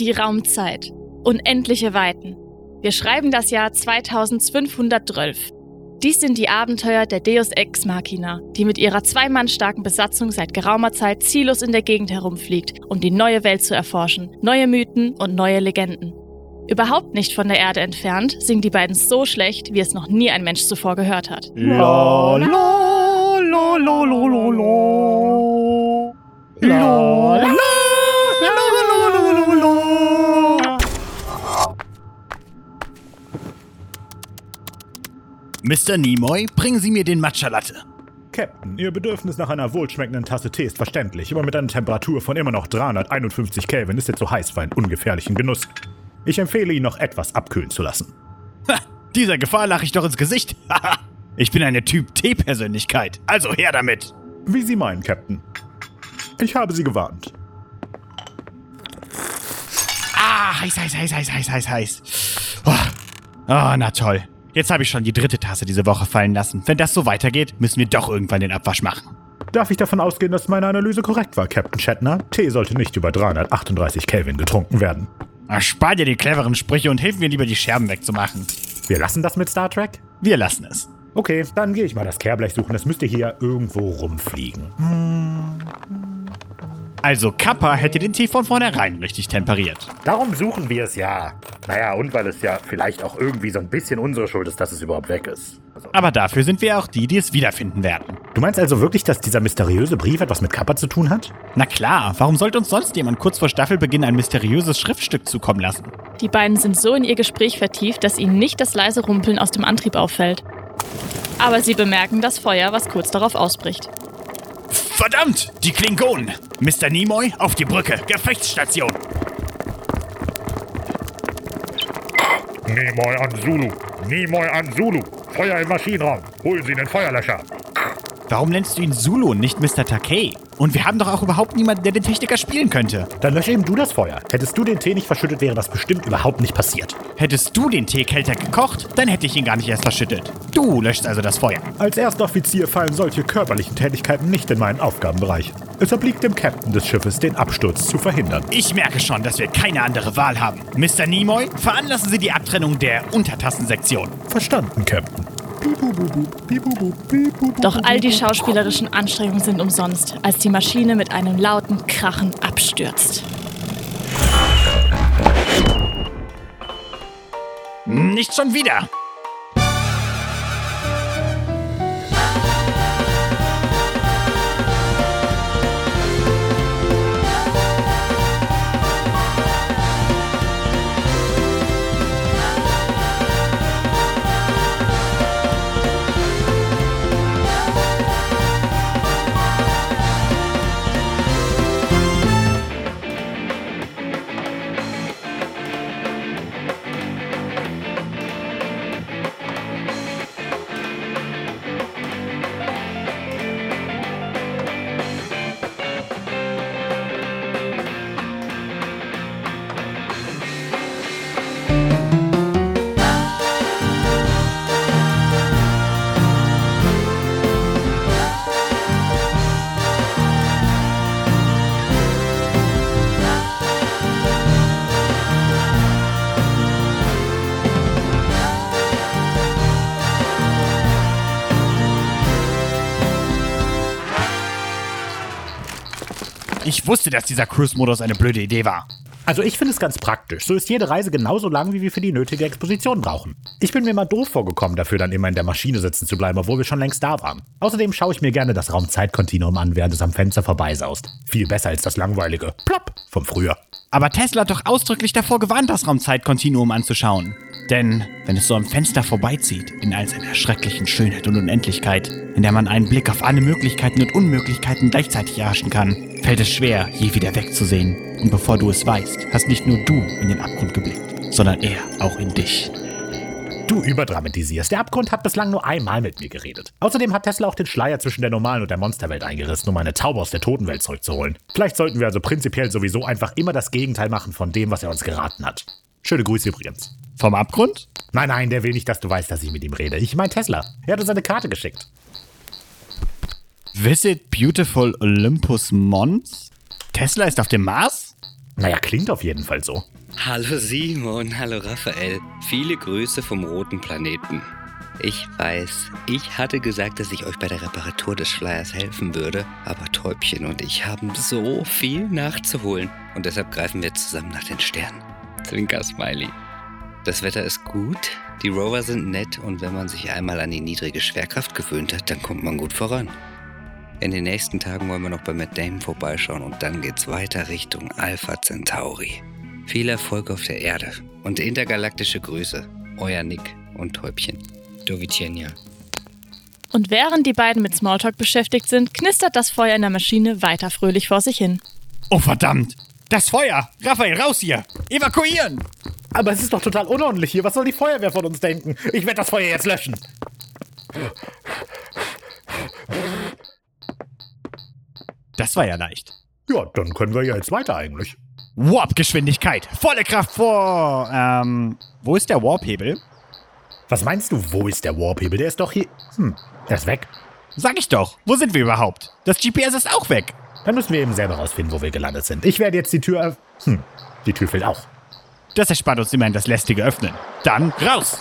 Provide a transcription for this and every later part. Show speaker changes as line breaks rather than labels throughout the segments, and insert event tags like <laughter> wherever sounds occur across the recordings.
Die Raumzeit. Unendliche Weiten. Wir schreiben das Jahr 2512. Dies sind die Abenteuer der Deus Ex Machina, die mit ihrer zwei starken Besatzung seit geraumer Zeit ziellos in der Gegend herumfliegt, um die neue Welt zu erforschen, neue Mythen und neue Legenden. Überhaupt nicht von der Erde entfernt singen die beiden so schlecht, wie es noch nie ein Mensch zuvor gehört hat.
La, la, la, la, la, la, la. La, la,
Mr. Nimoy, bringen Sie mir den Matcha Latte.
Captain, Ihr Bedürfnis nach einer wohlschmeckenden Tasse Tee ist verständlich, aber mit einer Temperatur von immer noch 351 Kelvin ist er zu heiß für einen ungefährlichen Genuss. Ich empfehle ihn noch etwas abkühlen zu lassen.
Ha, dieser Gefahr lache ich doch ins Gesicht. <laughs> ich bin eine Typ T-Persönlichkeit, also her damit.
Wie Sie meinen, Captain. Ich habe Sie gewarnt.
Ah, heiß, heiß, heiß, heiß, heiß, heiß, heiß. Oh, oh na toll. Jetzt habe ich schon die dritte Tasse diese Woche fallen lassen. Wenn das so weitergeht, müssen wir doch irgendwann den Abwasch machen.
Darf ich davon ausgehen, dass meine Analyse korrekt war, Captain Shatner? Tee sollte nicht über 338 Kelvin getrunken werden.
Ach, spar dir die cleveren Sprüche und hilf mir lieber, die Scherben wegzumachen.
Wir lassen das mit Star Trek?
Wir lassen es.
Okay, dann gehe ich mal das Kehrblech suchen. Das müsste hier irgendwo rumfliegen. Hm.
Also Kappa hätte den Tee von vornherein richtig temperiert.
Darum suchen wir es ja. Naja, und weil es ja vielleicht auch irgendwie so ein bisschen unsere Schuld ist, dass es überhaupt weg ist.
Also Aber dafür sind wir auch die, die es wiederfinden werden.
Du meinst also wirklich, dass dieser mysteriöse Brief etwas mit Kappa zu tun hat?
Na klar, warum sollte uns sonst jemand kurz vor Staffelbeginn ein mysteriöses Schriftstück zukommen lassen?
Die beiden sind so in ihr Gespräch vertieft, dass ihnen nicht das leise Rumpeln aus dem Antrieb auffällt. Aber sie bemerken das Feuer, was kurz darauf ausbricht.
Verdammt! Die Klingonen! Mr. Nimoy, auf die Brücke! Gefechtsstation!
Nimoy an Zulu! Nimoy an Zulu! Feuer im Maschinenraum! Holen Sie den Feuerlöscher!
Warum nennst du ihn Zulu und nicht Mr. Takei? Und wir haben doch auch überhaupt niemanden, der den Techniker spielen könnte.
Dann lösch eben du das Feuer. Hättest du den Tee nicht verschüttet, wäre das bestimmt überhaupt nicht passiert.
Hättest du den Tee kälter gekocht, dann hätte ich ihn gar nicht erst verschüttet. Du löschst also das Feuer.
Als Erstoffizier fallen solche körperlichen Tätigkeiten nicht in meinen Aufgabenbereich. Es obliegt dem Captain des Schiffes, den Absturz zu verhindern.
Ich merke schon, dass wir keine andere Wahl haben. Mr. Nimoy, veranlassen Sie die Abtrennung der Untertassensektion.
Verstanden, Captain.
Doch all die schauspielerischen Anstrengungen sind umsonst, als die Maschine mit einem lauten Krachen abstürzt.
Nicht schon wieder! Ich wusste, dass dieser Cruise-Modus eine blöde Idee war.
Also ich finde es ganz praktisch. So ist jede Reise genauso lang, wie wir für die nötige Exposition brauchen. Ich bin mir mal doof vorgekommen, dafür dann immer in der Maschine sitzen zu bleiben, obwohl wir schon längst da waren. Außerdem schaue ich mir gerne das Raumzeitkontinuum an, während es am Fenster vorbeisaust. Viel besser als das langweilige Plopp vom früher.
Aber Tesla hat doch ausdrücklich davor gewarnt, das Raumzeitkontinuum anzuschauen. Denn wenn es so am Fenster vorbeizieht, in all seiner schrecklichen Schönheit und Unendlichkeit, in der man einen Blick auf alle Möglichkeiten und Unmöglichkeiten gleichzeitig erhaschen kann, fällt es schwer, je wieder wegzusehen. Und bevor du es weißt, hast nicht nur du in den Abgrund geblickt, sondern er auch in dich.
Du überdramatisierst. Der Abgrund hat bislang nur einmal mit mir geredet. Außerdem hat Tesla auch den Schleier zwischen der normalen und der Monsterwelt eingerissen, um eine Taube aus der Totenwelt zurückzuholen. Vielleicht sollten wir also prinzipiell sowieso einfach immer das Gegenteil machen von dem, was er uns geraten hat. Schöne Grüße übrigens.
Vom Abgrund?
Nein, nein, der will nicht, dass du weißt, dass ich mit ihm rede. Ich meine Tesla. Er hat uns eine Karte geschickt.
Visit Beautiful Olympus Mons? Tesla ist auf dem Mars?
Naja, klingt auf jeden Fall so.
Hallo Simon, hallo Raphael. Viele Grüße vom roten Planeten. Ich weiß, ich hatte gesagt, dass ich euch bei der Reparatur des Schleiers helfen würde, aber Täubchen und ich haben so viel nachzuholen und deshalb greifen wir zusammen nach den Sternen. Zwinker Smiley. Das Wetter ist gut, die Rover sind nett und wenn man sich einmal an die niedrige Schwerkraft gewöhnt hat, dann kommt man gut voran. In den nächsten Tagen wollen wir noch bei Matt Damon vorbeischauen und dann geht's weiter Richtung Alpha Centauri. Viel Erfolg auf der Erde und intergalaktische Grüße. Euer Nick und Täubchen. Dovicenia.
Und während die beiden mit Smalltalk beschäftigt sind, knistert das Feuer in der Maschine weiter fröhlich vor sich hin.
Oh verdammt! Das Feuer! Raphael, raus hier! Evakuieren!
Aber es ist doch total unordentlich hier. Was soll die Feuerwehr von uns denken? Ich werde das Feuer jetzt löschen.
Das war ja leicht.
Ja, dann können wir ja jetzt weiter eigentlich.
Warp-Geschwindigkeit! Volle Kraft vor. Ähm, wo ist der Warp-Hebel?
Was meinst du, wo ist der Warp-Hebel? Der ist doch hier. Hm, er ist weg.
Sag ich doch. Wo sind wir überhaupt? Das GPS ist auch weg.
Dann müssen wir eben selber rausfinden, wo wir gelandet sind. Ich werde jetzt die Tür. Hm, die Tür fehlt auch.
Das erspart uns immerhin das lästige Öffnen. Dann raus!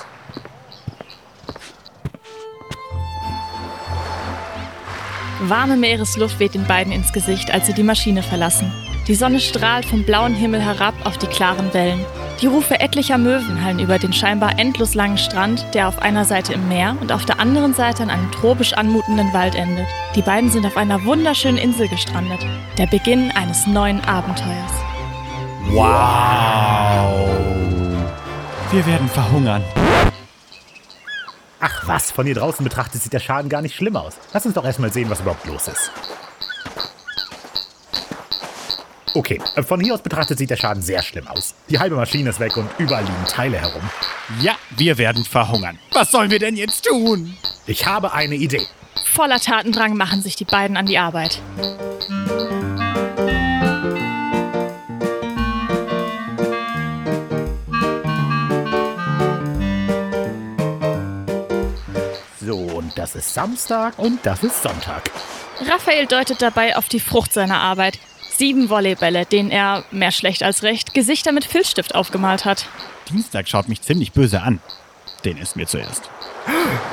Warme Meeresluft weht den beiden ins Gesicht, als sie die Maschine verlassen. Die Sonne strahlt vom blauen Himmel herab auf die klaren Wellen. Die Rufe etlicher Möwen hallen über den scheinbar endlos langen Strand, der auf einer Seite im Meer und auf der anderen Seite an einem tropisch anmutenden Wald endet. Die beiden sind auf einer wunderschönen Insel gestrandet. Der Beginn eines neuen Abenteuers.
Wow! Wir werden verhungern.
Ach was, von hier draußen betrachtet sieht der Schaden gar nicht schlimm aus. Lass uns doch erstmal sehen, was überhaupt los ist. Okay, äh, von hier aus betrachtet sieht der Schaden sehr schlimm aus. Die halbe Maschine ist weg und überall liegen Teile herum.
Ja, wir werden verhungern. Was sollen wir denn jetzt tun?
Ich habe eine Idee.
Voller Tatendrang machen sich die beiden an die Arbeit.
So, und das ist Samstag und das ist Sonntag.
Raphael deutet dabei auf die Frucht seiner Arbeit. Sieben Volleybälle, denen er, mehr schlecht als recht, Gesichter mit Filzstift aufgemalt hat.
Dienstag schaut mich ziemlich böse an. Den ist mir zuerst.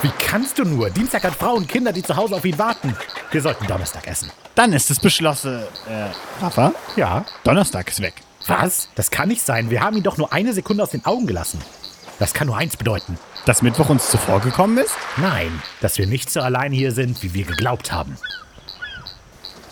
Wie kannst du nur? Dienstag hat Frau und Kinder, die zu Hause auf ihn warten. Wir sollten Donnerstag essen.
Dann ist es beschlossen. Äh, Rafa?
Ja.
Donnerstag ist weg.
Was? Das kann nicht sein. Wir haben ihn doch nur eine Sekunde aus den Augen gelassen. Das kann nur eins bedeuten.
Dass Mittwoch uns zuvor gekommen ist?
Nein, dass wir nicht so allein hier sind, wie wir geglaubt haben.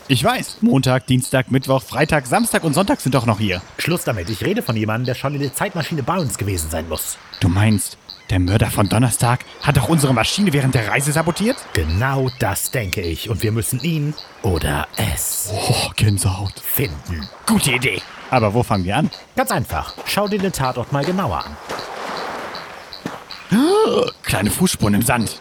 Ich weiß. Montag, Dienstag, Mittwoch, Freitag, Samstag und Sonntag sind doch noch hier.
Schluss damit. Ich rede von jemandem, der schon in der Zeitmaschine bei uns gewesen sein muss.
Du meinst, der Mörder von Donnerstag hat doch unsere Maschine während der Reise sabotiert?
Genau das denke ich. Und wir müssen ihn oder es
Oh, Gänsehaut.
finden.
Gute Idee. Aber wo fangen wir an?
Ganz einfach. Schau dir den Tatort mal genauer an.
Kleine Fußspuren im Sand.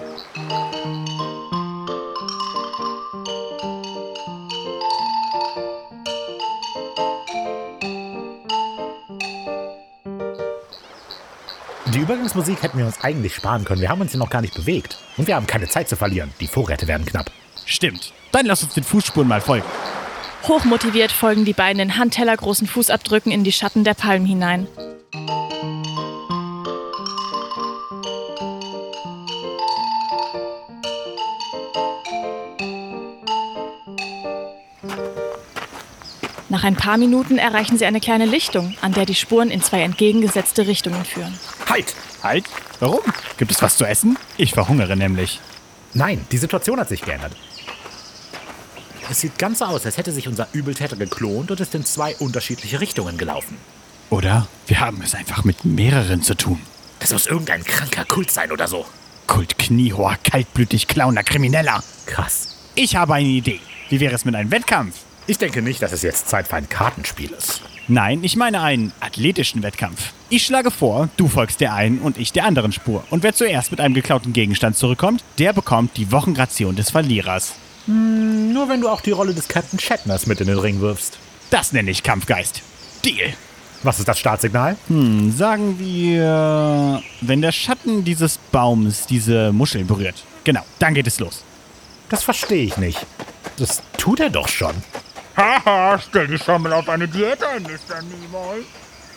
Die Übergangsmusik hätten wir uns eigentlich sparen können. Wir haben uns ja noch gar nicht bewegt. Und wir haben keine Zeit zu verlieren. Die Vorräte werden knapp.
Stimmt. Dann lass uns den Fußspuren mal folgen.
Hochmotiviert folgen die beiden in handtellergroßen Fußabdrücken in die Schatten der Palmen hinein. Nach ein paar Minuten erreichen sie eine kleine Lichtung, an der die Spuren in zwei entgegengesetzte Richtungen führen.
Halt!
Halt. Warum? Gibt es was zu essen? Ich verhungere nämlich.
Nein, die Situation hat sich geändert. Es sieht ganz so aus, als hätte sich unser Übeltäter geklont und ist in zwei unterschiedliche Richtungen gelaufen.
Oder wir haben es einfach mit mehreren zu tun.
Das muss irgendein kranker Kult sein oder so.
Kult kniehoher, kaltblütig klauender Krimineller.
Krass.
Ich habe eine Idee. Wie wäre es mit einem Wettkampf?
Ich denke nicht, dass es jetzt Zeit für ein Kartenspiel ist.
Nein, ich meine einen athletischen Wettkampf. Ich schlage vor, du folgst der einen und ich der anderen Spur. Und wer zuerst mit einem geklauten Gegenstand zurückkommt, der bekommt die Wochenration des Verlierers.
Nur wenn du auch die Rolle des Captain Shatners mit in den Ring wirfst.
Das nenne ich Kampfgeist. Deal.
Was ist das Startsignal?
Hm, sagen wir, wenn der Schatten dieses Baums diese Muscheln berührt. Genau, dann geht es los.
Das verstehe ich nicht. Das tut er doch schon.
Haha, stell dich schon mal auf eine Diät ein, Mr. Nimoy.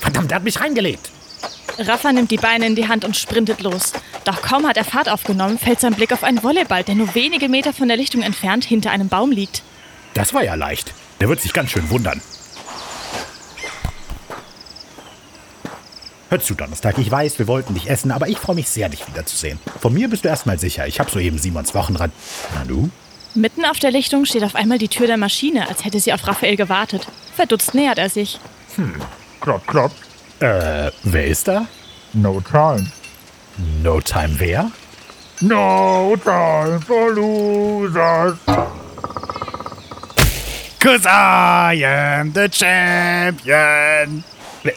Verdammt, er hat mich reingelegt.
Rafa nimmt die Beine in die Hand und sprintet los. Doch kaum hat er Fahrt aufgenommen, fällt sein Blick auf einen Volleyball, der nur wenige Meter von der Lichtung entfernt hinter einem Baum liegt.
Das war ja leicht. Der wird sich ganz schön wundern. Hör zu, Donnerstag. Ich weiß, wir wollten dich essen, aber ich freue mich sehr, dich wiederzusehen. Von mir bist du erstmal sicher. Ich habe soeben Simons Wochenrad. Na du?
Mitten auf der Lichtung steht auf einmal die Tür der Maschine, als hätte sie auf Raphael gewartet. Verdutzt nähert er sich.
Klopp, klopp.
Äh, wer ist da?
No time.
No Time wer?
No time for losers.
Cause I am the champion.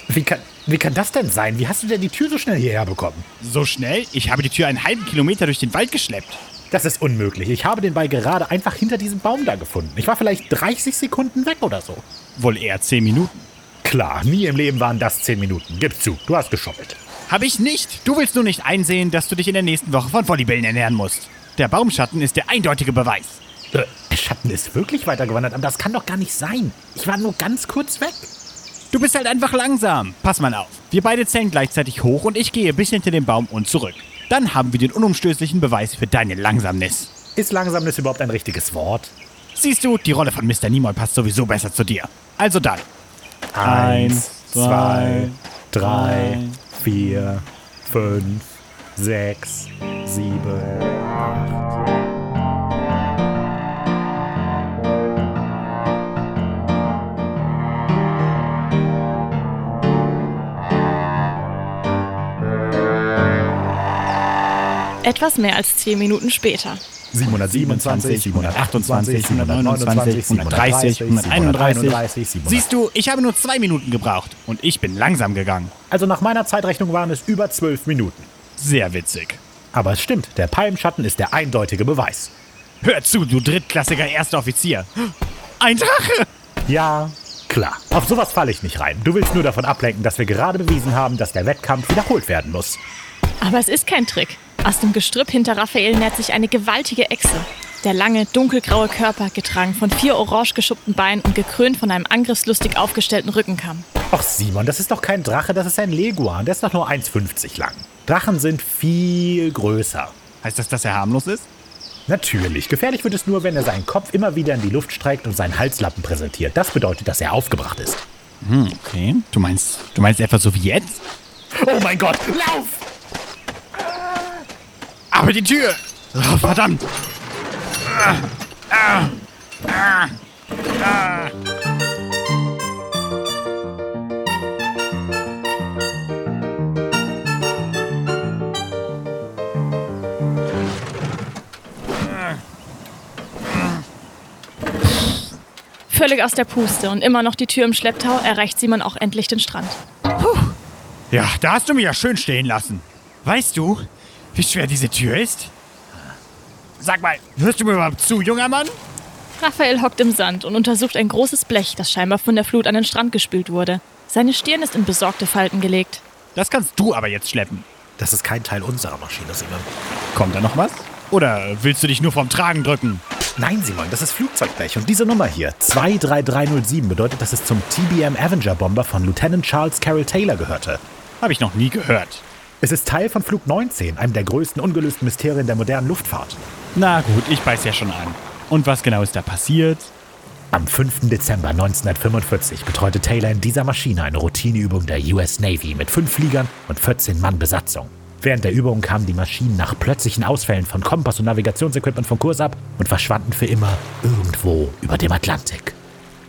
Wie kann, wie kann das denn sein? Wie hast du denn die Tür so schnell hierher bekommen?
So schnell? Ich habe die Tür einen halben Kilometer durch den Wald geschleppt.
Das ist unmöglich. Ich habe den Ball gerade einfach hinter diesem Baum da gefunden. Ich war vielleicht 30 Sekunden weg oder so.
Wohl eher zehn Minuten.
Klar, nie im Leben waren das 10 Minuten. Gib zu, du hast geschoppelt.
Hab ich nicht. Du willst nur nicht einsehen, dass du dich in der nächsten Woche von Volleybällen ernähren musst. Der Baumschatten ist der eindeutige Beweis.
Äh, Der Schatten ist wirklich weitergewandert, aber das kann doch gar nicht sein. Ich war nur ganz kurz weg.
Du bist halt einfach langsam. Pass mal auf. Wir beide zählen gleichzeitig hoch und ich gehe bis hinter den Baum und zurück. Dann haben wir den unumstößlichen Beweis für deine Langsamnis.
Ist Langsamnis überhaupt ein richtiges Wort?
Siehst du, die Rolle von Mr. Nimoy passt sowieso besser zu dir. Also dann.
Eins,
zwei, drei,
vier, fünf, sechs, sieben, acht.
Etwas mehr als zehn Minuten später.
727, 728, 729,
130, 131.
731.
Siehst du, ich habe nur zwei Minuten gebraucht und ich bin langsam gegangen.
Also nach meiner Zeitrechnung waren es über zwölf Minuten.
Sehr witzig.
Aber es stimmt, der Palmschatten ist der eindeutige Beweis.
Hör zu, du drittklassiger erster Offizier. Ein Drache!
Ja, klar. Auf sowas falle ich nicht rein. Du willst nur davon ablenken, dass wir gerade bewiesen haben, dass der Wettkampf wiederholt werden muss.
Aber es ist kein Trick. Aus dem Gestrüpp hinter Raphael nährt sich eine gewaltige Echse. Der lange, dunkelgraue Körper, getragen von vier orange geschuppten Beinen und gekrönt von einem angriffslustig aufgestellten Rückenkamm.
Och Simon, das ist doch kein Drache, das ist ein Leguan. Der ist doch nur 1,50 lang. Drachen sind viel größer.
Heißt das, dass er harmlos ist?
Natürlich. Gefährlich wird es nur, wenn er seinen Kopf immer wieder in die Luft streckt und seinen Halslappen präsentiert. Das bedeutet, dass er aufgebracht ist.
Hm, okay. Du meinst, du meinst etwa so wie jetzt?
Oh mein Gott, lauf!
Aber die Tür! Oh, verdammt!
Völlig aus der Puste und immer noch die Tür im Schlepptau erreicht Simon auch endlich den Strand.
Ja, da hast du mich ja schön stehen lassen. Weißt du, wie schwer diese Tür ist? Sag mal, hörst du mir überhaupt zu, junger Mann?
Raphael hockt im Sand und untersucht ein großes Blech, das scheinbar von der Flut an den Strand gespült wurde. Seine Stirn ist in besorgte Falten gelegt.
Das kannst du aber jetzt schleppen.
Das ist kein Teil unserer Maschine, Simon.
Kommt da noch was? Oder willst du dich nur vom Tragen drücken?
Nein, Simon, das ist Flugzeugblech. Und diese Nummer hier, 23307, bedeutet, dass es zum TBM Avenger Bomber von Lieutenant Charles Carroll Taylor gehörte.
Habe ich noch nie gehört.
Es ist Teil von Flug 19, einem der größten ungelösten Mysterien der modernen Luftfahrt.
Na gut, ich beiß ja schon an. Und was genau ist da passiert?
Am 5. Dezember 1945 betreute Taylor in dieser Maschine eine Routineübung der US Navy mit fünf Fliegern und 14 Mann Besatzung. Während der Übung kamen die Maschinen nach plötzlichen Ausfällen von Kompass- und Navigationsequipment vom Kurs ab und verschwanden für immer irgendwo über dem Atlantik.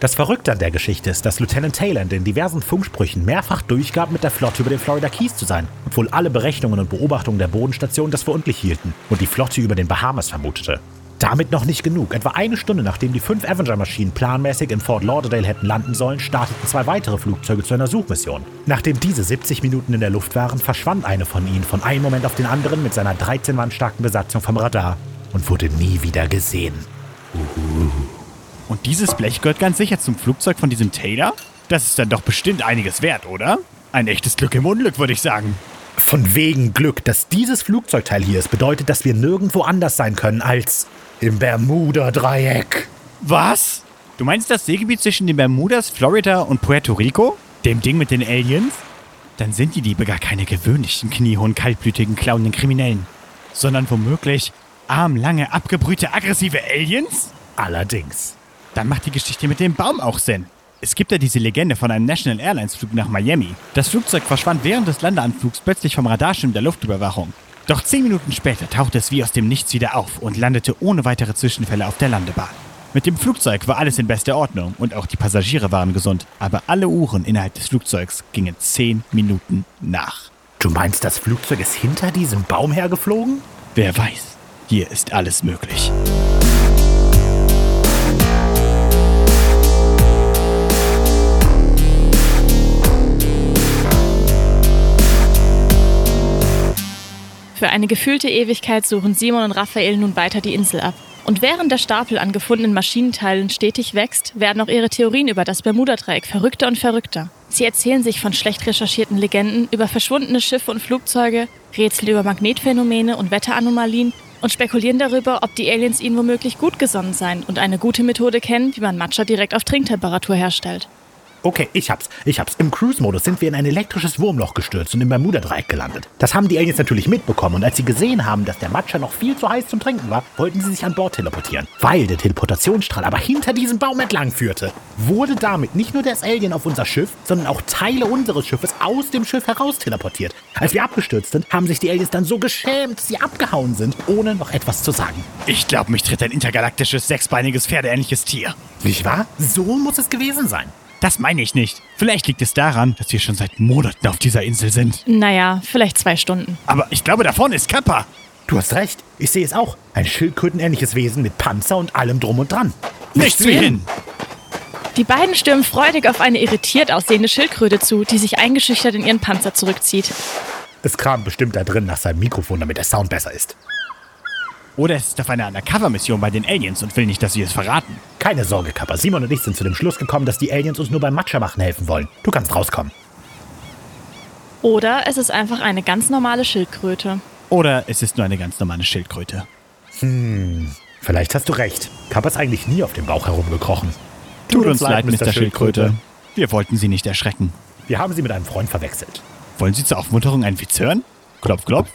Das Verrückte an der Geschichte ist, dass Lieutenant Taylor in den diversen Funksprüchen mehrfach durchgab, mit der Flotte über den Florida Keys zu sein, obwohl alle Berechnungen und Beobachtungen der Bodenstation das für unglücklich hielten und die Flotte über den Bahamas vermutete. Damit noch nicht genug. Etwa eine Stunde nachdem die fünf Avenger-Maschinen planmäßig in Fort Lauderdale hätten landen sollen, starteten zwei weitere Flugzeuge zu einer Suchmission. Nachdem diese 70 Minuten in der Luft waren, verschwand eine von ihnen von einem Moment auf den anderen mit seiner 13 Mann starken Besatzung vom Radar und wurde nie wieder gesehen.
Und dieses Blech gehört ganz sicher zum Flugzeug von diesem Taylor? Das ist dann doch bestimmt einiges wert, oder? Ein echtes Glück im Unglück, würde ich sagen.
Von wegen Glück, dass dieses Flugzeugteil hier ist, bedeutet, dass wir nirgendwo anders sein können als im Bermuda-Dreieck.
Was? Du meinst das Seegebiet zwischen den Bermudas, Florida und Puerto Rico? Dem Ding mit den Aliens? Dann sind die Diebe gar keine gewöhnlichen, kniehohen, kaltblütigen, klauenden Kriminellen, sondern womöglich armlange, abgebrühte, aggressive Aliens?
Allerdings.
Dann macht die Geschichte mit dem Baum auch Sinn. Es gibt ja diese Legende von einem National Airlines Flug nach Miami. Das Flugzeug verschwand während des Landeanflugs plötzlich vom Radarschirm der Luftüberwachung. Doch zehn Minuten später tauchte es wie aus dem Nichts wieder auf und landete ohne weitere Zwischenfälle auf der Landebahn. Mit dem Flugzeug war alles in bester Ordnung und auch die Passagiere waren gesund, aber alle Uhren innerhalb des Flugzeugs gingen zehn Minuten nach.
Du meinst, das Flugzeug ist hinter diesem Baum hergeflogen?
Wer weiß, hier ist alles möglich.
Für eine gefühlte Ewigkeit suchen Simon und Raphael nun weiter die Insel ab. Und während der Stapel an gefundenen Maschinenteilen stetig wächst, werden auch ihre Theorien über das Bermuda-Dreieck verrückter und verrückter. Sie erzählen sich von schlecht recherchierten Legenden über verschwundene Schiffe und Flugzeuge, Rätsel über Magnetphänomene und Wetteranomalien und spekulieren darüber, ob die Aliens ihnen womöglich gut gesonnen seien und eine gute Methode kennen, wie man Matcha direkt auf Trinktemperatur herstellt.
Okay, ich hab's. Ich hab's. Im Cruise-Modus sind wir in ein elektrisches Wurmloch gestürzt und im Bermuda-Dreieck gelandet. Das haben die Aliens natürlich mitbekommen und als sie gesehen haben, dass der Matcha noch viel zu heiß zum Trinken war, wollten sie sich an Bord teleportieren. Weil der Teleportationsstrahl aber hinter diesem Baum entlang führte, wurde damit nicht nur das Alien auf unser Schiff, sondern auch Teile unseres Schiffes aus dem Schiff heraus teleportiert. Als wir abgestürzt sind, haben sich die Aliens dann so geschämt, dass sie abgehauen sind, ohne noch etwas zu sagen.
Ich glaube, mich tritt ein intergalaktisches, sechsbeiniges, pferdeähnliches Tier.
Nicht wahr? So muss es gewesen sein.
Das meine ich nicht. Vielleicht liegt es daran, dass wir schon seit Monaten auf dieser Insel sind.
Naja, vielleicht zwei Stunden.
Aber ich glaube, da vorne ist Kappa.
Du hast recht. Ich sehe es auch. Ein schildkrötenähnliches Wesen mit Panzer und allem drum und dran.
Nichts wie hin.
Die beiden stürmen freudig auf eine irritiert aussehende Schildkröte zu, die sich eingeschüchtert in ihren Panzer zurückzieht.
Es kramt bestimmt da drin nach seinem Mikrofon, damit der Sound besser ist.
Oder es ist auf einer Undercover-Mission bei den Aliens und will nicht, dass sie es verraten.
Keine Sorge, Kappa. Simon und ich sind zu dem Schluss gekommen, dass die Aliens uns nur beim Matcha machen helfen wollen. Du kannst rauskommen.
Oder es ist einfach eine ganz normale Schildkröte.
Oder es ist nur eine ganz normale Schildkröte.
Vielleicht hast du recht. Kappa ist eigentlich nie auf dem Bauch herumgekrochen.
Tut uns leid, Mr. Schildkröte. Wir wollten Sie nicht erschrecken.
Wir haben sie mit einem Freund verwechselt.
Wollen Sie zur Aufmunterung einen Witz hören? Klopf, klopf.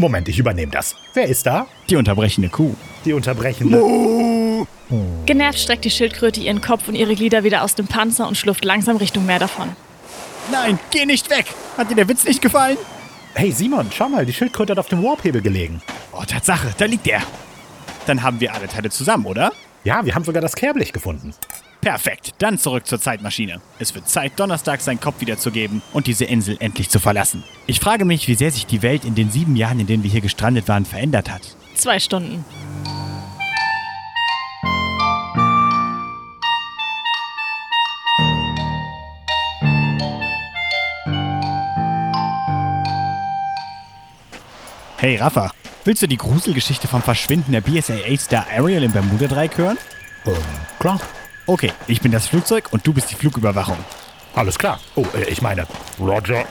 Moment, ich übernehme das. Wer ist da?
Die unterbrechende Kuh.
Die unterbrechende.
Genervt streckt die Schildkröte ihren Kopf und ihre Glieder wieder aus dem Panzer und schlurft langsam Richtung Meer davon.
Nein, geh nicht weg! Hat dir der Witz nicht gefallen?
Hey Simon, schau mal, die Schildkröte hat auf dem Warphebel gelegen.
Oh, Tatsache, da liegt er. Dann haben wir alle Teile zusammen, oder?
Ja, wir haben sogar das Kehrblech gefunden.
Perfekt, dann zurück zur Zeitmaschine. Es wird Zeit, Donnerstag seinen Kopf wiederzugeben und diese Insel endlich zu verlassen. Ich frage mich, wie sehr sich die Welt in den sieben Jahren, in denen wir hier gestrandet waren, verändert hat.
Zwei Stunden.
Hey Rafa, willst du die Gruselgeschichte vom Verschwinden der BSA A-Star Ariel im Bermuda-Dreieck hören?
Ähm, klar.
Okay, ich bin das Flugzeug und du bist die Flugüberwachung.
Alles klar. Oh, äh, ich meine,
Roger.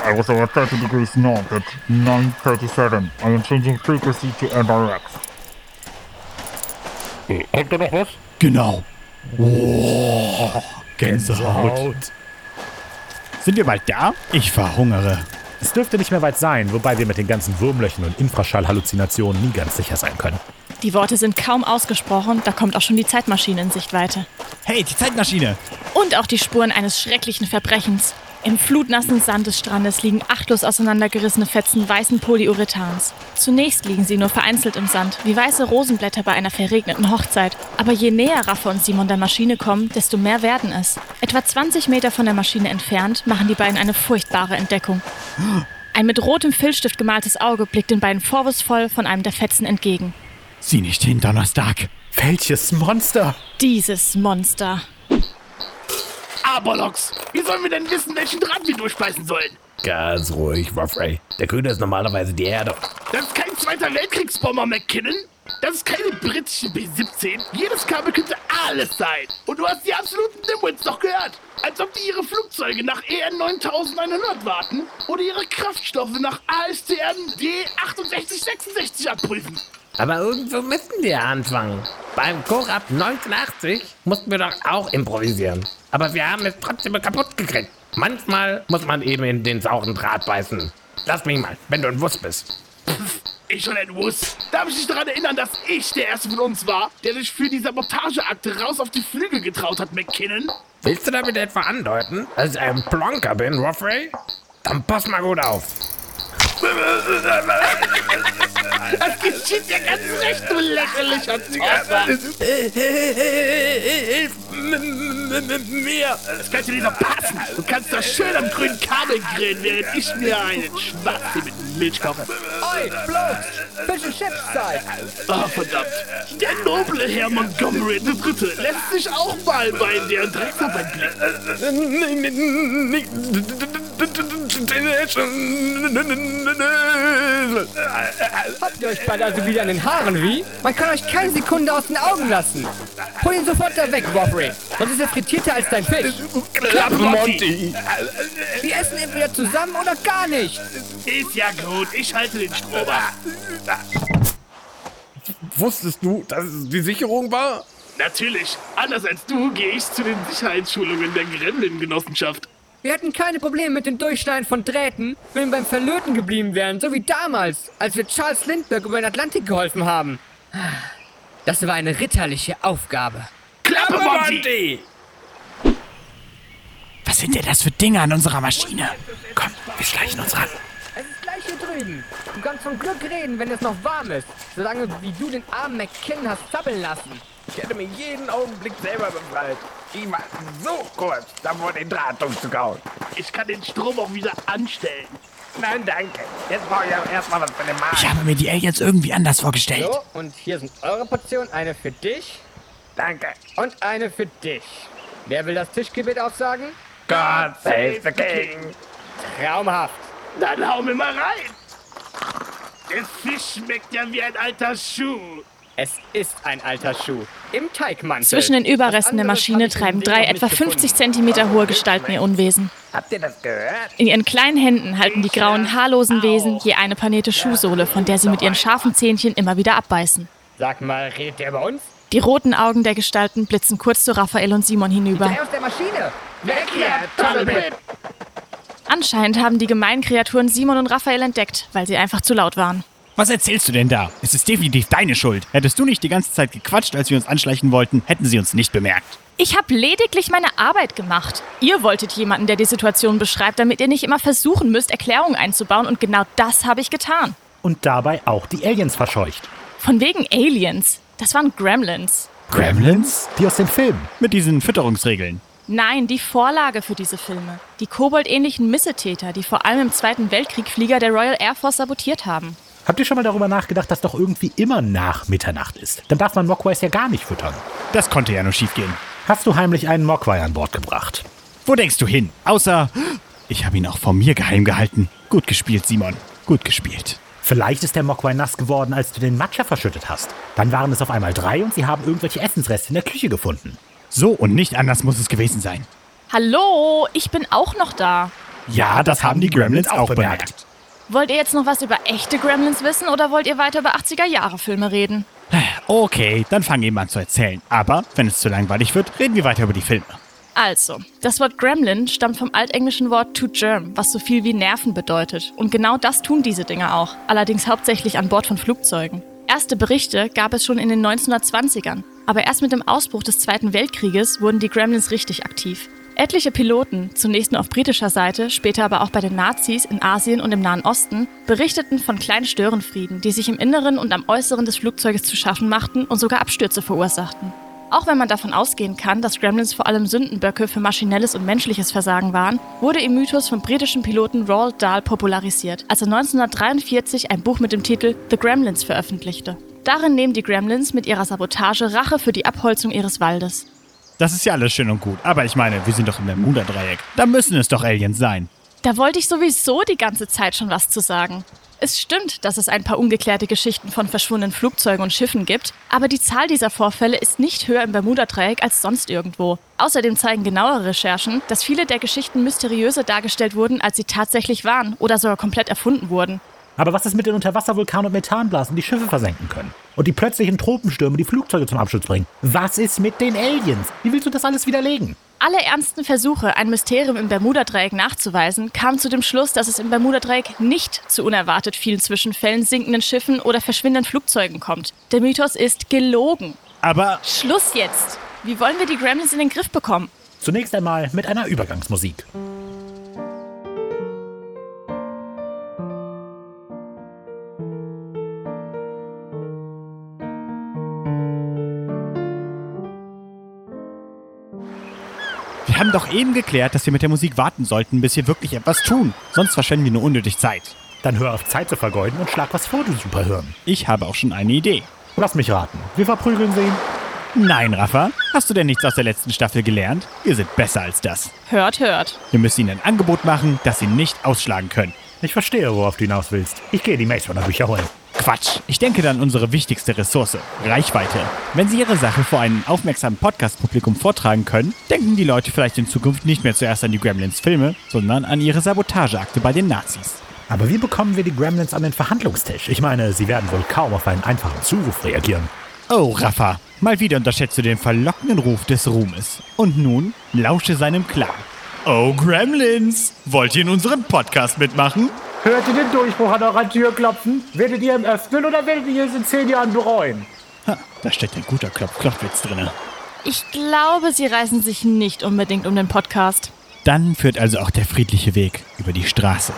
I was over 30 degrees north at 937. I am changing frequency to NRX.
kommt da noch was?
Genau. Oh, Gänsehaut. Sind wir bald da? Ich verhungere.
Es dürfte nicht mehr weit sein, wobei wir mit den ganzen Wurmlöchern und Infraschallhalluzinationen nie ganz sicher sein können.
Die Worte sind kaum ausgesprochen, da kommt auch schon die Zeitmaschine in Sichtweite.
Hey, die Zeitmaschine.
Und auch die Spuren eines schrecklichen Verbrechens. Im flutnassen Sand des Strandes liegen achtlos auseinandergerissene Fetzen weißen Polyurethans. Zunächst liegen sie nur vereinzelt im Sand, wie weiße Rosenblätter bei einer verregneten Hochzeit. Aber je näher Raffa und Simon der Maschine kommen, desto mehr werden es. Etwa 20 Meter von der Maschine entfernt machen die beiden eine furchtbare Entdeckung. Ein mit rotem Filzstift gemaltes Auge blickt den beiden vorwurfsvoll von einem der Fetzen entgegen.
Sieh nicht hin, Donnerstag.
Welches Monster?
Dieses Monster.
Aberlox! Wie sollen wir denn wissen, welchen Draht wir durchbeißen sollen?
Ganz ruhig, Ruffray. Der Köder ist normalerweise die Erde.
Das ist kein Zweiter Weltkriegsbomber, McKinnon. Das ist keine britische B-17. Jedes Kabel könnte alles sein. Und du hast die absoluten Nimwits doch gehört. Als ob die ihre Flugzeuge nach EN 9100 warten oder ihre Kraftstoffe nach ASTM D6866 abprüfen.
Aber irgendwo müssen wir anfangen. Beim Korab 1980 mussten wir doch auch improvisieren. Aber wir haben es trotzdem kaputt gekriegt. Manchmal muss man eben in den sauren Draht beißen. Lass mich mal, wenn du ein Wuss bist.
Ich schon ein Wuss. Darf ich dich daran erinnern, dass ich der Erste von uns war, der sich für die Sabotageakte raus auf die Flügel getraut hat, McKinnon?
Willst du damit etwa andeuten, dass ich ein Plonker bin, Roffrey? Dann pass mal gut auf. <laughs>
Das geschieht dir ganz recht, du lächerlicher Zauber.
Hilf mir!
Das könnte dir doch passen. Du kannst doch schön am grünen Kabel grillen, während ich mir einen Schwarztee mit Milch koche.
Oi, bloß! Fisch und Chips Zeit!
Oh, verdammt. Der noble Herr Montgomery III. lässt sich auch mal bei der Drecksarbeit blicken.
Habt ihr euch beide also wieder an den Haaren, wie? Man kann euch keine Sekunde aus den Augen lassen. Hol ihn sofort da weg, Woffrey. Sonst ist er frittierter als dein Fisch.
Klappe, Monty.
Wir essen entweder zusammen oder gar nicht.
Ist ja gut, ich halte den Strom ab.
Wusstest du, dass es die Sicherung war?
Natürlich, anders als du gehe ich zu den Sicherheitsschulungen der Gremlin-Genossenschaft.
Wir hätten keine Probleme mit dem Durchschneiden von Drähten, wenn wir beim Verlöten geblieben wären, so wie damals, als wir Charles Lindbergh über den Atlantik geholfen haben. Das war eine ritterliche Aufgabe.
Klappe, Monty!
Was sind denn das für Dinge an unserer Maschine? Komm, wir schleichen uns ran.
Es ist gleich hier drüben. Du kannst vom Glück reden, wenn es noch warm ist. Solange wie du den armen McKinnon hast zappeln lassen.
Ich hätte mich jeden Augenblick selber befreit. Ich war so kurz davor, den Draht umzukauen.
Ich kann den Strom auch wieder anstellen.
Nein, danke. Jetzt brauche ich aber erstmal was für den Magen.
Ich habe mir die Aliens irgendwie anders vorgestellt.
So, und hier sind eure Portionen. Eine für dich
Danke.
und eine für dich. Wer will das Tischgebet aufsagen?
God save the King.
Traumhaft.
Dann hau mir mal rein. Der Fisch schmeckt ja wie ein alter Schuh.
Es ist ein alter Schuh. Im Teigmantel.
Zwischen den Überresten der Maschine treiben drei etwa
nicht
50
gefunden.
Zentimeter hohe Gestalten ihr Unwesen.
Habt ihr das gehört?
In ihren kleinen Händen halten die grauen, haarlosen Wesen je eine panete Schuhsohle, von der sie mit ihren scharfen Zähnchen immer wieder abbeißen.
Sag mal, redet der bei uns?
Die roten Augen der Gestalten blitzen kurz zu Raphael und Simon hinüber.
Der aus der Maschine!
Weg hier, Tunnelpip!
Anscheinend haben die gemeinen Kreaturen Simon und Raphael entdeckt, weil sie einfach zu laut waren.
Was erzählst du denn da? Es ist definitiv deine Schuld. Hättest du nicht die ganze Zeit gequatscht, als wir uns anschleichen wollten, hätten sie uns nicht bemerkt.
Ich habe lediglich meine Arbeit gemacht. Ihr wolltet jemanden, der die Situation beschreibt, damit ihr nicht immer versuchen müsst, Erklärungen einzubauen und genau das habe ich getan.
Und dabei auch die Aliens verscheucht.
Von wegen Aliens. Das waren Gremlins.
Gremlins?
Die aus den Filmen.
Mit diesen Fütterungsregeln.
Nein, die Vorlage für diese Filme. Die koboldähnlichen Missetäter, die vor allem im Zweiten Weltkrieg Flieger der Royal Air Force sabotiert haben.
Habt ihr schon mal darüber nachgedacht, dass doch irgendwie immer nach Mitternacht ist? Dann darf man Mogwais ja gar nicht füttern.
Das konnte ja nur schiefgehen.
Hast du heimlich einen Mogwai an Bord gebracht?
Wo denkst du hin? Außer. Ich habe ihn auch vor mir geheim gehalten. Gut gespielt, Simon. Gut gespielt.
Vielleicht ist der Mogwai nass geworden, als du den Matcha verschüttet hast. Dann waren es auf einmal drei und sie haben irgendwelche Essensreste in der Küche gefunden.
So und nicht anders muss es gewesen sein.
Hallo, ich bin auch noch da.
Ja, das haben die Gremlins auch bemerkt.
Wollt ihr jetzt noch was über echte Gremlins wissen oder wollt ihr weiter über 80er-Jahre-Filme reden?
Okay, dann fang eben an zu erzählen. Aber wenn es zu langweilig wird, reden wir weiter über die Filme.
Also, das Wort Gremlin stammt vom altenglischen Wort to germ, was so viel wie Nerven bedeutet. Und genau das tun diese Dinge auch, allerdings hauptsächlich an Bord von Flugzeugen. Erste Berichte gab es schon in den 1920ern, aber erst mit dem Ausbruch des Zweiten Weltkrieges wurden die Gremlins richtig aktiv. Etliche Piloten, zunächst nur auf britischer Seite, später aber auch bei den Nazis in Asien und im Nahen Osten, berichteten von kleinen Störenfrieden, die sich im Inneren und am Äußeren des Flugzeuges zu schaffen machten und sogar Abstürze verursachten. Auch wenn man davon ausgehen kann, dass Gremlins vor allem Sündenböcke für maschinelles und menschliches Versagen waren, wurde im Mythos vom britischen Piloten Roald Dahl popularisiert, als er 1943 ein Buch mit dem Titel The Gremlins veröffentlichte. Darin nehmen die Gremlins mit ihrer Sabotage Rache für die Abholzung ihres Waldes.
Das ist ja alles schön und gut. Aber ich meine, wir sind doch im Bermuda-Dreieck. Da müssen es doch Aliens sein.
Da wollte ich sowieso die ganze Zeit schon was zu sagen. Es stimmt, dass es ein paar ungeklärte Geschichten von verschwundenen Flugzeugen und Schiffen gibt, aber die Zahl dieser Vorfälle ist nicht höher im Bermuda-Dreieck als sonst irgendwo. Außerdem zeigen genauere Recherchen, dass viele der Geschichten mysteriöser dargestellt wurden, als sie tatsächlich waren oder sogar komplett erfunden wurden.
Aber was ist mit den Unterwasservulkanen und Methanblasen, die Schiffe versenken können? Und die plötzlichen Tropenstürme, die Flugzeuge zum Absturz bringen? Was ist mit den Aliens? Wie willst du das alles widerlegen?
Alle ernsten Versuche, ein Mysterium im Bermuda-Dreieck nachzuweisen, kamen zu dem Schluss, dass es im Bermuda-Dreieck nicht zu unerwartet vielen Zwischenfällen, sinkenden Schiffen oder verschwindenden Flugzeugen kommt. Der Mythos ist gelogen.
Aber
Schluss jetzt! Wie wollen wir die Gremlins in den Griff bekommen?
Zunächst einmal mit einer Übergangsmusik.
Wir haben doch eben geklärt, dass wir mit der Musik warten sollten, bis wir wirklich etwas tun. Sonst verschwenden wir nur unnötig Zeit.
Dann hör auf Zeit zu vergeuden und schlag was vor, du Superhirn.
Ich habe auch schon eine Idee.
Lass mich raten. Wir verprügeln sie.
Nein, Rafa, hast du denn nichts aus der letzten Staffel gelernt? Wir sind besser als das.
Hört, hört.
Wir müssen ihnen ein Angebot machen, das sie nicht ausschlagen können.
Ich verstehe, worauf du hinaus willst. Ich gehe die Maze Runner Bücher holen.
Quatsch. Ich denke dann unsere wichtigste Ressource, Reichweite. Wenn Sie Ihre Sache vor einem aufmerksamen Podcast-Publikum vortragen können, denken die Leute vielleicht in Zukunft nicht mehr zuerst an die Gremlins-Filme, sondern an ihre Sabotageakte bei den Nazis.
Aber wie bekommen wir die Gremlins an den Verhandlungstisch? Ich meine, sie werden wohl kaum auf einen einfachen Zuruf reagieren.
Oh, Rafa, mal wieder unterschätzt du den verlockenden Ruf des Ruhmes. Und nun lausche seinem Klang. Oh, Gremlins, wollt ihr in unserem Podcast mitmachen?
Hört ihr den Durchbruch an eurer Tür klopfen? Werdet ihr ihn öffnen oder werdet ihr es in zehn Jahren bereuen?
Ha, da steckt ein guter Klopf-Klopfwitz drinne.
Ich glaube, sie reißen sich nicht unbedingt um den Podcast.
Dann führt also auch der friedliche Weg über die Straße.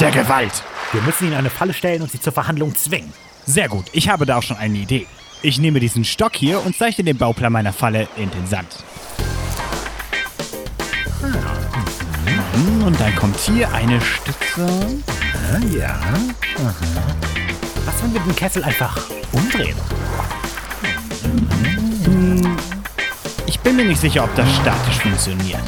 Der Gewalt.
Wir müssen ihnen eine Falle stellen und sie zur Verhandlung zwingen.
Sehr gut, ich habe da auch schon eine Idee. Ich nehme diesen Stock hier und zeichne den Bauplan meiner Falle in den Sand. Mhm, Und dann kommt hier eine Stütze.
Ah, ja. Aha. Was, wenn wir den Kessel einfach umdrehen?
Ich bin mir nicht sicher, ob das statisch funktioniert.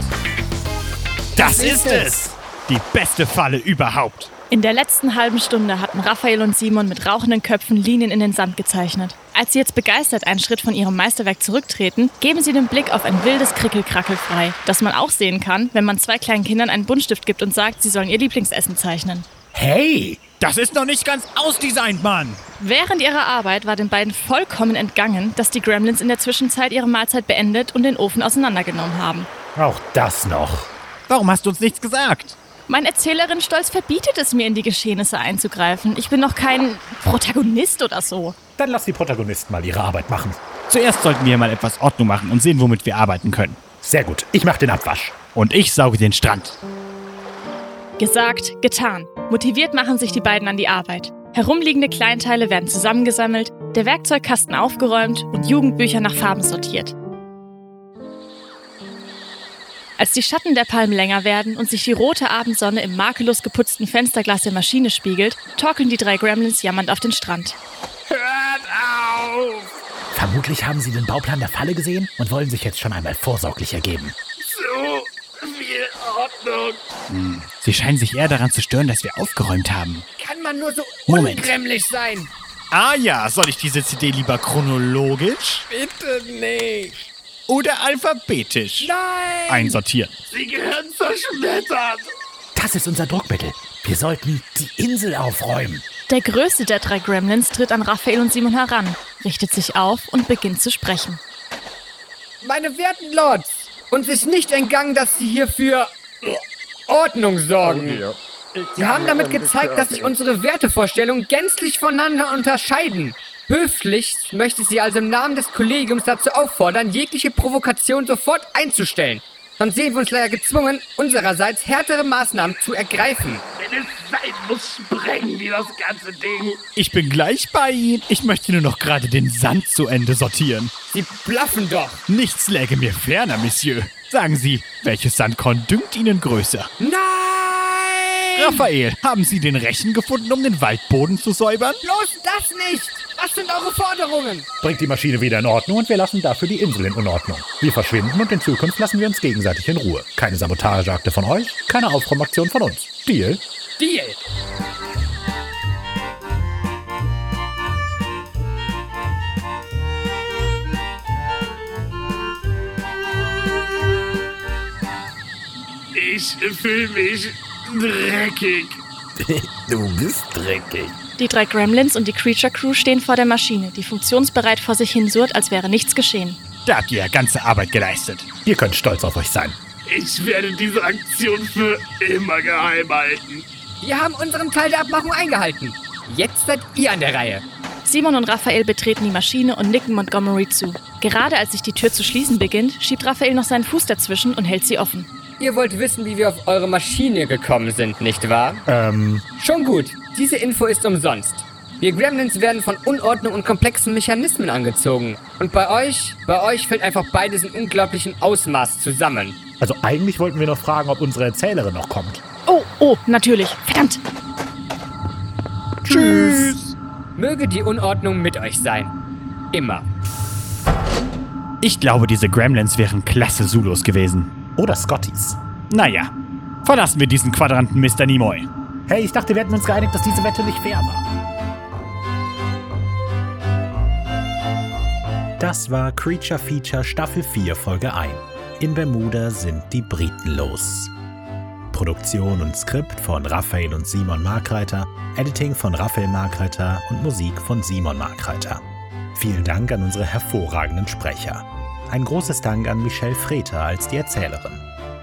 Das ist es! Die beste Falle überhaupt.
In der letzten halben Stunde hatten Raphael und Simon mit rauchenden Köpfen Linien in den Sand gezeichnet. Als sie jetzt begeistert einen Schritt von ihrem Meisterwerk zurücktreten, geben sie den Blick auf ein wildes Krickelkrackel frei, das man auch sehen kann, wenn man zwei kleinen Kindern einen Buntstift gibt und sagt, sie sollen ihr Lieblingsessen zeichnen.
Hey!
Das ist noch nicht ganz ausdesignt, Mann!
Während ihrer Arbeit war den beiden vollkommen entgangen, dass die Gremlins in der Zwischenzeit ihre Mahlzeit beendet und den Ofen auseinandergenommen haben.
Auch das noch.
Warum hast du uns nichts gesagt?
Mein Erzählerin-Stolz verbietet es mir, in die Geschehnisse einzugreifen. Ich bin noch kein Protagonist oder so.
Dann lass die Protagonisten mal ihre Arbeit machen.
Zuerst sollten wir mal etwas Ordnung machen und sehen, womit wir arbeiten können.
Sehr gut. Ich mach den Abwasch.
Und ich sauge den Strand.
Gesagt, getan. Motiviert machen sich die beiden an die Arbeit. Herumliegende Kleinteile werden zusammengesammelt, der Werkzeugkasten aufgeräumt und Jugendbücher nach Farben sortiert. Als die Schatten der Palmen länger werden und sich die rote Abendsonne im makellos geputzten Fensterglas der Maschine spiegelt, torkeln die drei Gremlins jammernd auf den Strand.
Hört auf!
Vermutlich haben sie den Bauplan der Falle gesehen und wollen sich jetzt schon einmal vorsorglich ergeben.
So viel Ordnung.
Sie scheinen sich eher daran zu stören, dass wir aufgeräumt haben.
Kann man nur so
Moment.
ungremlich sein?
Ah ja, soll ich diese CD lieber chronologisch
Bitte nicht.
oder alphabetisch
Nein!
einsortieren?
Sie gehören zerschmettert.
Das ist unser Druckmittel. Wir sollten die Insel aufräumen.
Der größte der drei Gremlins tritt an Raphael und Simon heran, richtet sich auf und beginnt zu sprechen.
Meine werten Lords, uns ist nicht entgangen, dass Sie hier für Ordnung sorgen. Sie haben damit gezeigt, dass sich unsere Wertevorstellungen gänzlich voneinander unterscheiden. Höflichst möchte ich Sie also im Namen des Kollegiums dazu auffordern, jegliche Provokation sofort einzustellen. Sonst sehen wir uns leider gezwungen, unsererseits härtere Maßnahmen zu ergreifen.
Wenn es sein muss, sprengen wir das ganze Ding.
Ich bin gleich bei Ihnen. Ich möchte nur noch gerade den Sand zu Ende sortieren.
Sie blaffen doch.
Nichts läge mir ferner, Monsieur. Sagen Sie, welches Sandkorn dünkt Ihnen größer?
Nein!
Raphael, haben Sie den Rechen gefunden, um den Waldboden zu säubern?
Bloß das nicht! Was sind eure Forderungen?
Bringt die Maschine wieder in Ordnung und wir lassen dafür die Insel in Unordnung. Wir verschwinden und in Zukunft lassen wir uns gegenseitig in Ruhe. Keine Sabotageakte von euch, keine Aufräumaktion von uns. Deal?
Deal!
Ich fühle mich dreckig. <laughs>
du bist dreckig.
Die drei Gremlins und die Creature Crew stehen vor der Maschine, die funktionsbereit vor sich hin surrt, als wäre nichts geschehen.
Da habt ihr ja ganze Arbeit geleistet.
Ihr könnt stolz auf euch sein.
Ich werde diese Aktion für immer geheim halten.
Wir haben unseren Teil der Abmachung eingehalten. Jetzt seid ihr an der Reihe.
Simon und Raphael betreten die Maschine und nicken Montgomery zu. Gerade als sich die Tür zu schließen beginnt, schiebt Raphael noch seinen Fuß dazwischen und hält sie offen.
Ihr wollt wissen, wie wir auf eure Maschine gekommen sind, nicht wahr?
Ähm,
Schon gut. Diese Info ist umsonst. Wir Gremlins werden von Unordnung und komplexen Mechanismen angezogen. Und bei euch, bei euch fällt einfach beides in unglaublichem Ausmaß zusammen.
also eigentlich wollten wir noch fragen, ob unsere Erzählerin noch kommt.
Oh, oh, natürlich. Verdammt.
Tschüss.
Möge die Unordnung mit euch sein. Immer.
Ich glaube, diese Gremlins wären klasse Zulus gewesen.
Oder Scotties.
Naja, verlassen wir diesen Quadranten, Mr. Nimoy.
Hey, ich dachte, wir hätten uns geeinigt, dass diese Wette nicht fair war. Das war Creature Feature Staffel 4 Folge 1. In Bermuda sind die Briten los. Produktion und Skript von Raphael und Simon Markreiter, Editing von Raphael Markreiter und Musik von Simon Markreiter. Vielen Dank an unsere hervorragenden Sprecher. Ein großes Dank an Michelle Freter als die Erzählerin.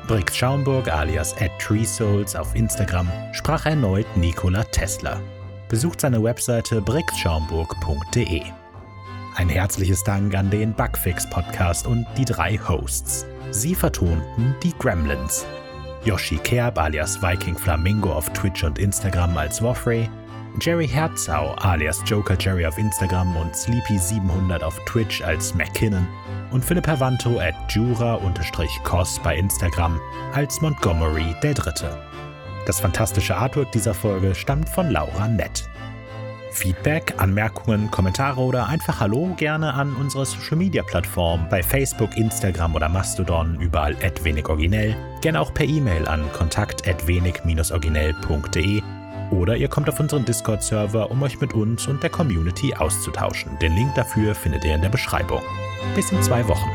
Brix Schaumburg alias at TreeSouls auf Instagram sprach erneut Nikola Tesla. Besucht seine Webseite brixschaumburg.de. Ein herzliches Dank an den Bugfix Podcast und die drei Hosts. Sie vertonten die Gremlins. Yoshi Kerb alias Viking Flamingo auf Twitch und Instagram als Woffrey, Jerry Herzau alias Joker Jerry auf Instagram und Sleepy700 auf Twitch als McKinnon und Philipp Hervanto at Jura-Cos bei Instagram als Montgomery der Dritte. Das fantastische Artwork dieser Folge stammt von Laura Nett. Feedback, Anmerkungen, Kommentare oder einfach Hallo gerne an unsere Social Media Plattform bei Facebook, Instagram oder Mastodon, überall at wenig originell. Gerne auch per E-Mail an kontakt at wenig-originell.de oder ihr kommt auf unseren Discord-Server, um euch mit uns und der Community auszutauschen. Den Link dafür findet ihr in der Beschreibung. Bis in zwei Wochen.